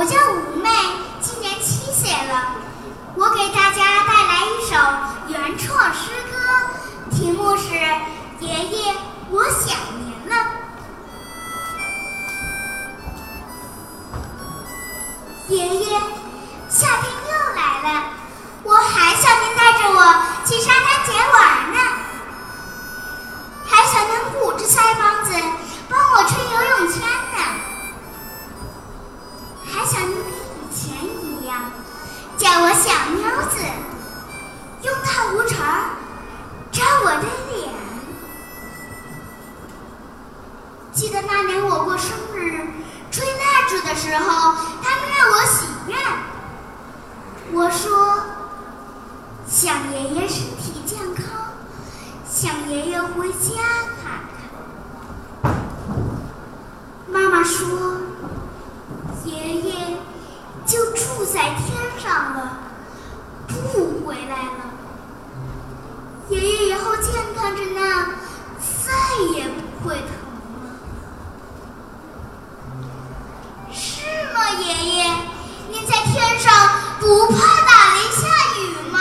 我叫吴妹，今年七岁了。我给大家带来一首原创诗歌，题目是《爷爷，我想您了》。爷爷，夏天又来了，我还想您带着我去沙滩记得那年我过生日吹蜡烛的时候，他们让我许愿，我说。想爷爷身体健康，想爷爷回家看看。妈妈说，爷爷就住在天上了，不回来了。爷爷以后健康着呢，再也不会疼了。是吗，爷爷？您在天上不怕打雷下雨吗？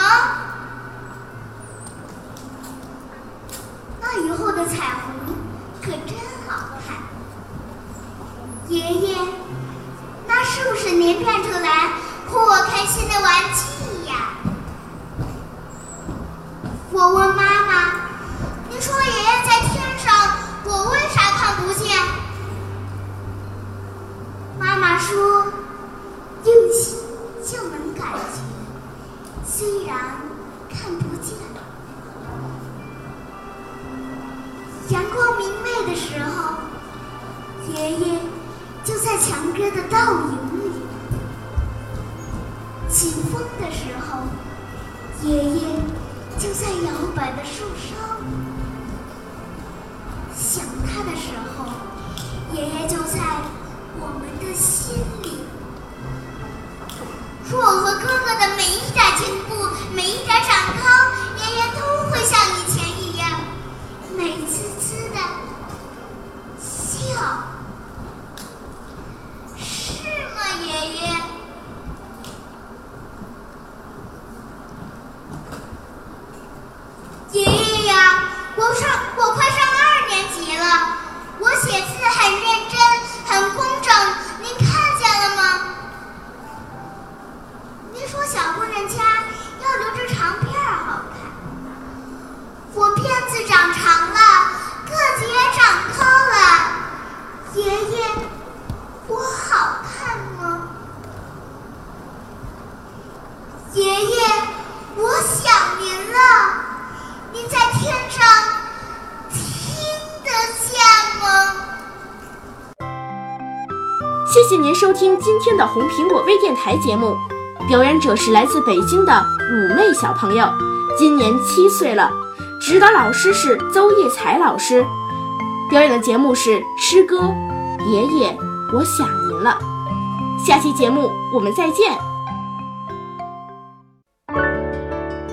雨后的彩虹可真好看。爷爷，那是不是您变出来哄我开心的玩具呀？我问妈妈：“你说爷爷在天上，我为啥看不见？”妈妈说：“阳光明媚的时候，爷爷就在强哥的倒影里；起风的时候，爷爷就在摇摆的树梢；想他的时候，爷爷，我想您了，您在天上听得见吗？谢谢您收听今天的红苹果微电台节目，表演者是来自北京的五妹小朋友，今年七岁了。指导老师是邹叶才老师，表演的节目是诗歌《爷爷，我想您了》。下期节目我们再见。